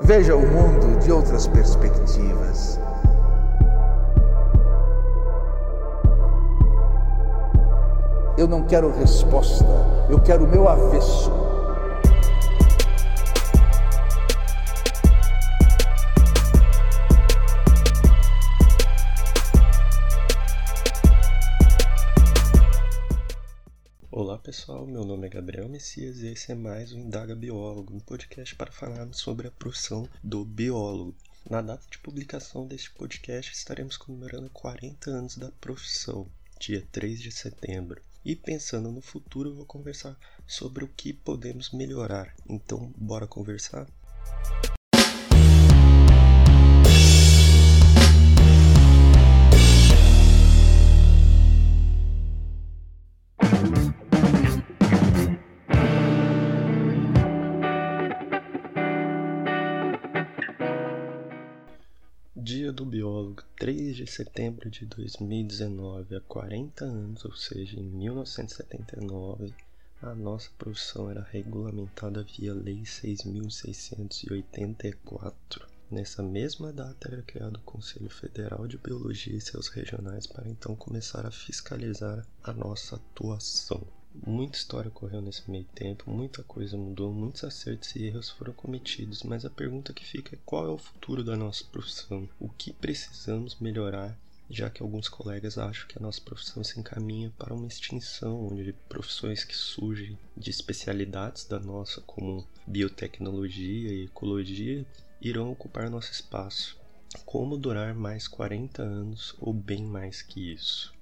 Veja o mundo de outras perspectivas. Eu não quero resposta, eu quero o meu avesso. Olá pessoal, meu nome é Gabriel Messias e esse é mais um Indaga Biólogo, um podcast para falarmos sobre a profissão do biólogo. Na data de publicação deste podcast estaremos comemorando 40 anos da profissão, dia 3 de setembro. E pensando no futuro, eu vou conversar sobre o que podemos melhorar. Então, bora conversar? Dia do Biólogo, 3 de setembro de 2019, há 40 anos, ou seja, em 1979, a nossa profissão era regulamentada via Lei 6.684. Nessa mesma data era criado o Conselho Federal de Biologia e seus regionais para então começar a fiscalizar a nossa atuação. Muita história ocorreu nesse meio tempo, muita coisa mudou, muitos acertos e erros foram cometidos, mas a pergunta que fica é qual é o futuro da nossa profissão? O que precisamos melhorar, já que alguns colegas acham que a nossa profissão se encaminha para uma extinção, onde profissões que surgem de especialidades da nossa, como biotecnologia e ecologia, irão ocupar nosso espaço. Como durar mais 40 anos ou bem mais que isso?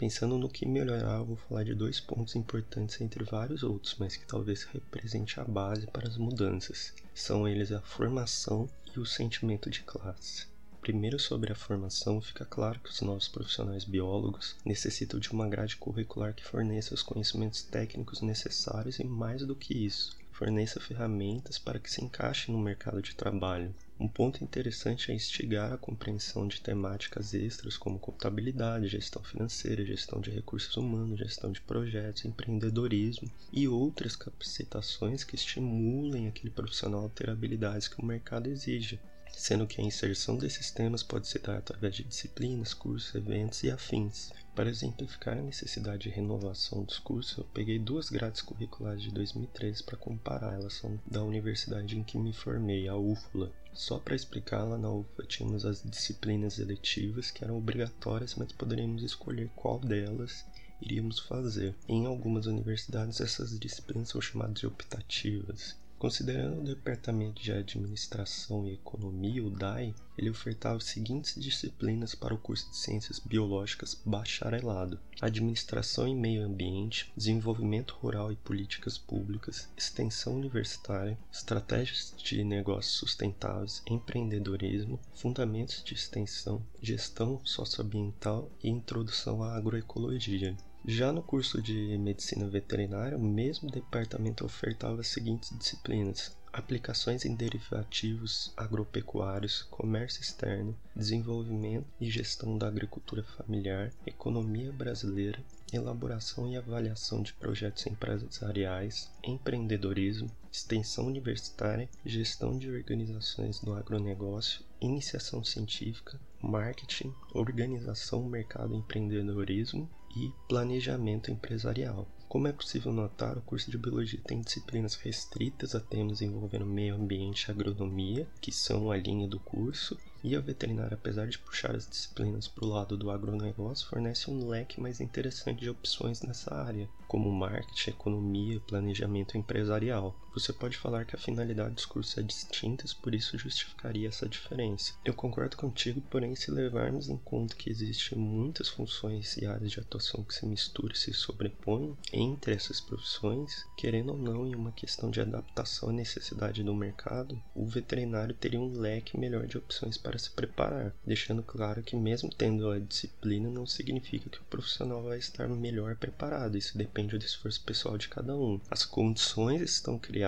Pensando no que melhorar, vou falar de dois pontos importantes entre vários outros, mas que talvez represente a base para as mudanças. São eles a formação e o sentimento de classe. Primeiro, sobre a formação, fica claro que os novos profissionais biólogos necessitam de uma grade curricular que forneça os conhecimentos técnicos necessários e, mais do que isso, forneça ferramentas para que se encaixe no mercado de trabalho. Um ponto interessante é instigar a compreensão de temáticas extras como contabilidade, gestão financeira, gestão de recursos humanos, gestão de projetos, empreendedorismo e outras capacitações que estimulem aquele profissional a ter habilidades que o mercado exige sendo que a inserção desses temas pode se dar através de disciplinas, cursos, eventos e afins. Para exemplificar a necessidade de renovação dos cursos, eu peguei duas grades curriculares de 2013 para comparar, elas são da universidade em que me formei, a UFLA. Só para explicá-la, na UFLA tínhamos as disciplinas eletivas que eram obrigatórias, mas poderíamos escolher qual delas iríamos fazer. Em algumas universidades, essas disciplinas são chamadas de optativas. Considerando o Departamento de Administração e Economia, o DAE, ele ofertava as seguintes disciplinas para o curso de Ciências Biológicas bacharelado: Administração e Meio Ambiente, Desenvolvimento Rural e Políticas Públicas, Extensão Universitária, Estratégias de Negócios Sustentáveis, Empreendedorismo, Fundamentos de Extensão, Gestão Socioambiental e Introdução à Agroecologia. Já no curso de Medicina Veterinária, o mesmo departamento ofertava as seguintes disciplinas: aplicações em derivativos agropecuários, comércio externo, desenvolvimento e gestão da agricultura familiar, economia brasileira, elaboração e avaliação de projetos empresariais, empreendedorismo, extensão universitária, gestão de organizações do agronegócio, iniciação científica, marketing, organização, mercado empreendedorismo e planejamento empresarial. Como é possível notar, o curso de biologia tem disciplinas restritas a temas envolvendo meio ambiente e agronomia, que são a linha do curso, e a veterinária, apesar de puxar as disciplinas para o lado do agronegócio, fornece um leque mais interessante de opções nessa área, como marketing, economia e planejamento empresarial. Você pode falar que a finalidade dos cursos é distinta, por isso justificaria essa diferença. Eu concordo contigo, porém, se levarmos em conta que existem muitas funções e áreas de atuação que se misturam e se sobrepõem entre essas profissões, querendo ou não, em uma questão de adaptação à necessidade do mercado, o veterinário teria um leque melhor de opções para se preparar, deixando claro que, mesmo tendo a disciplina, não significa que o profissional vai estar melhor preparado, isso depende do esforço pessoal de cada um. As condições estão criadas,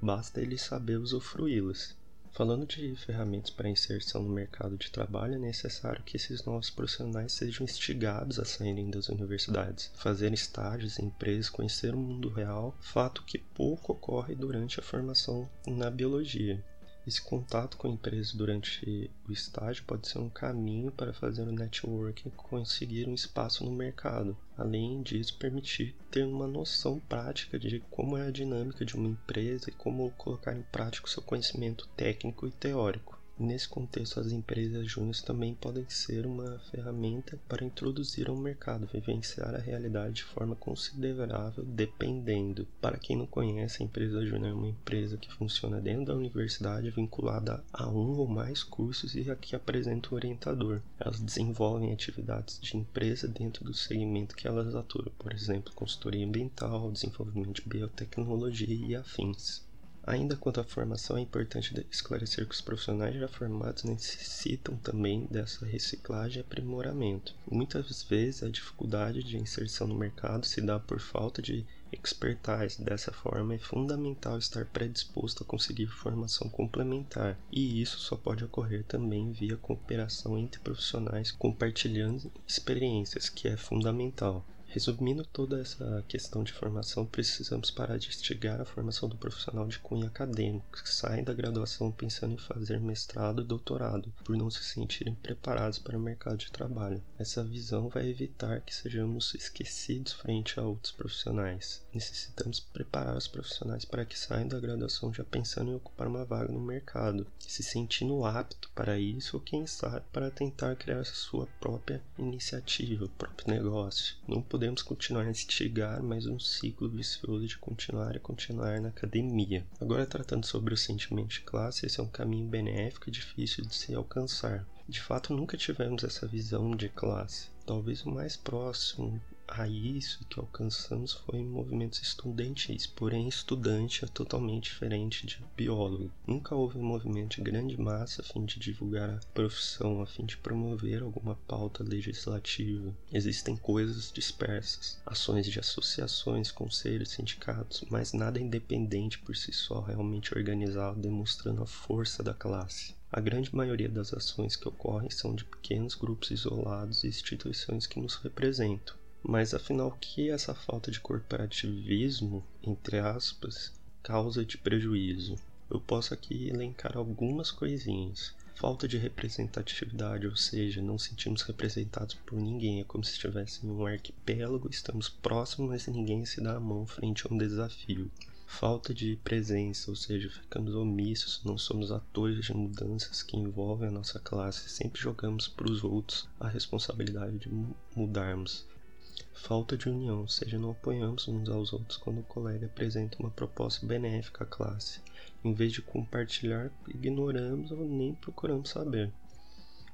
basta ele saber usufruí-las. Falando de ferramentas para inserção no mercado de trabalho, é necessário que esses novos profissionais sejam instigados a saírem das universidades, fazer estágios em empresas, conhecer o mundo real, fato que pouco ocorre durante a formação na biologia. Esse contato com a empresa durante o estágio pode ser um caminho para fazer o networking conseguir um espaço no mercado. Além disso, permitir ter uma noção prática de como é a dinâmica de uma empresa e como colocar em prática o seu conhecimento técnico e teórico. Nesse contexto, as empresas júniores também podem ser uma ferramenta para introduzir ao mercado, vivenciar a realidade de forma considerável, dependendo. Para quem não conhece, a empresa júnior é uma empresa que funciona dentro da universidade, vinculada a um ou mais cursos e a que apresenta o orientador. Elas desenvolvem atividades de empresa dentro do segmento que elas atuam, por exemplo, consultoria ambiental, desenvolvimento de biotecnologia e afins. Ainda quanto à formação, é importante esclarecer que os profissionais já formados necessitam também dessa reciclagem e aprimoramento. Muitas vezes a dificuldade de inserção no mercado se dá por falta de expertise. Dessa forma, é fundamental estar predisposto a conseguir formação complementar, e isso só pode ocorrer também via cooperação entre profissionais compartilhando experiências, que é fundamental. Resumindo toda essa questão de formação, precisamos parar de instigar a formação do profissional de cunho acadêmico, que saem da graduação pensando em fazer mestrado e doutorado, por não se sentirem preparados para o mercado de trabalho. Essa visão vai evitar que sejamos esquecidos frente a outros profissionais. Necessitamos preparar os profissionais para que saiam da graduação já pensando em ocupar uma vaga no mercado, se sentindo apto para isso ou quem sabe para tentar criar sua própria iniciativa, próprio negócio. Não podemos continuar a instigar mais um ciclo vicioso de continuar e continuar na academia. Agora, tratando sobre o sentimento de classe, esse é um caminho benéfico e difícil de se alcançar. De fato, nunca tivemos essa visão de classe. Talvez o mais próximo a isso que alcançamos foi movimentos estudantis, porém estudante é totalmente diferente de biólogo. Nunca houve um movimento de grande massa a fim de divulgar a profissão, a fim de promover alguma pauta legislativa. Existem coisas dispersas, ações de associações, conselhos, sindicatos, mas nada independente por si só, realmente organizado, demonstrando a força da classe. A grande maioria das ações que ocorrem são de pequenos grupos isolados e instituições que nos representam. Mas afinal, o que essa falta de corporativismo, entre aspas, causa de prejuízo? Eu posso aqui elencar algumas coisinhas. Falta de representatividade, ou seja, não sentimos representados por ninguém. É como se estivesse em um arquipélago, estamos próximos, mas ninguém se dá a mão frente a um desafio falta de presença, ou seja, ficamos omissos, não somos atores de mudanças que envolvem a nossa classe, sempre jogamos para os outros a responsabilidade de mudarmos. Falta de união, ou seja, não apoiamos uns aos outros quando o colega apresenta uma proposta benéfica à classe. Em vez de compartilhar, ignoramos ou nem procuramos saber.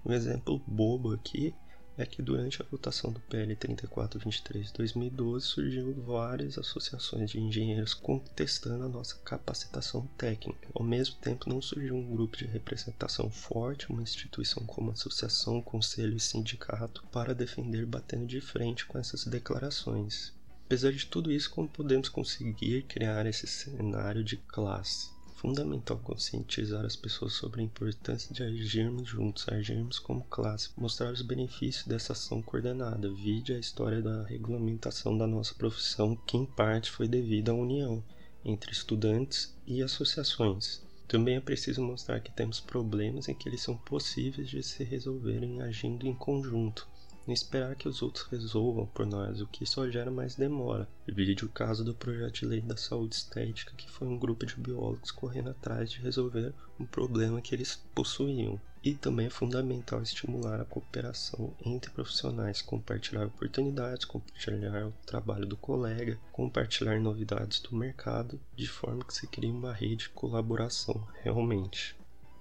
Um exemplo bobo aqui é que durante a votação do PL 3423 de 2012 surgiu várias associações de engenheiros contestando a nossa capacitação técnica. Ao mesmo tempo, não surgiu um grupo de representação forte, uma instituição como associação, conselho e sindicato para defender batendo de frente com essas declarações. Apesar de tudo isso, como podemos conseguir criar esse cenário de classe? Fundamental conscientizar as pessoas sobre a importância de agirmos juntos, agirmos como classe, mostrar os benefícios dessa ação coordenada. Vide a história da regulamentação da nossa profissão, que em parte foi devido à união entre estudantes e associações. Também é preciso mostrar que temos problemas em que eles são possíveis de se resolverem agindo em conjunto não esperar que os outros resolvam por nós, o que só gera mais demora. Vide o caso do projeto de lei da saúde estética, que foi um grupo de biólogos correndo atrás de resolver um problema que eles possuíam. E também é fundamental estimular a cooperação entre profissionais, compartilhar oportunidades, compartilhar o trabalho do colega, compartilhar novidades do mercado, de forma que se crie uma rede de colaboração realmente.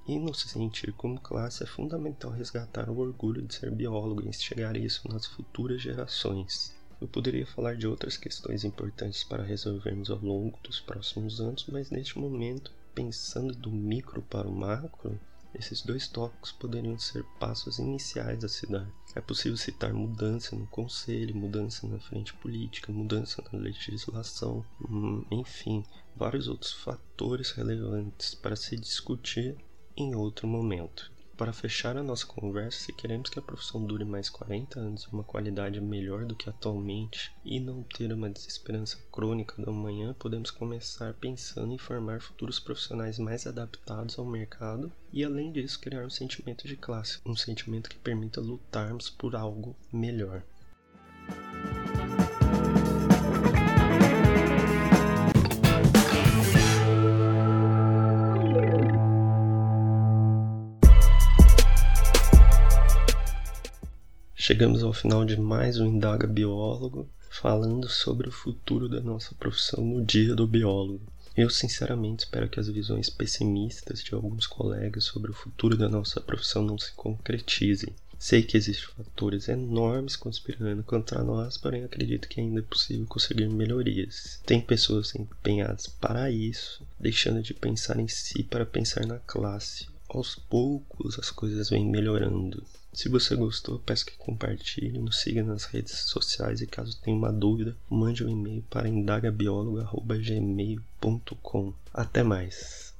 E nos sentir como classe é fundamental resgatar o orgulho de ser biólogo e instigar isso nas futuras gerações. Eu poderia falar de outras questões importantes para resolvermos ao longo dos próximos anos, mas neste momento, pensando do micro para o macro, esses dois tópicos poderiam ser passos iniciais a se dar. É possível citar mudança no conselho, mudança na frente política, mudança na legislação, hum, enfim, vários outros fatores relevantes para se discutir em outro momento. Para fechar a nossa conversa, se queremos que a profissão dure mais 40 anos uma qualidade melhor do que atualmente e não ter uma desesperança crônica do amanhã, podemos começar pensando em formar futuros profissionais mais adaptados ao mercado e, além disso, criar um sentimento de classe, um sentimento que permita lutarmos por algo melhor. Chegamos ao final de mais um Indaga Biólogo, falando sobre o futuro da nossa profissão no dia do biólogo. Eu sinceramente espero que as visões pessimistas de alguns colegas sobre o futuro da nossa profissão não se concretizem. Sei que existem fatores enormes conspirando contra nós, porém acredito que ainda é possível conseguir melhorias. Tem pessoas empenhadas para isso, deixando de pensar em si para pensar na classe. Aos poucos as coisas vêm melhorando. Se você gostou, peço que compartilhe, nos siga nas redes sociais e caso tenha uma dúvida, mande um e-mail para indagabiólogo.gmail.com. Até mais!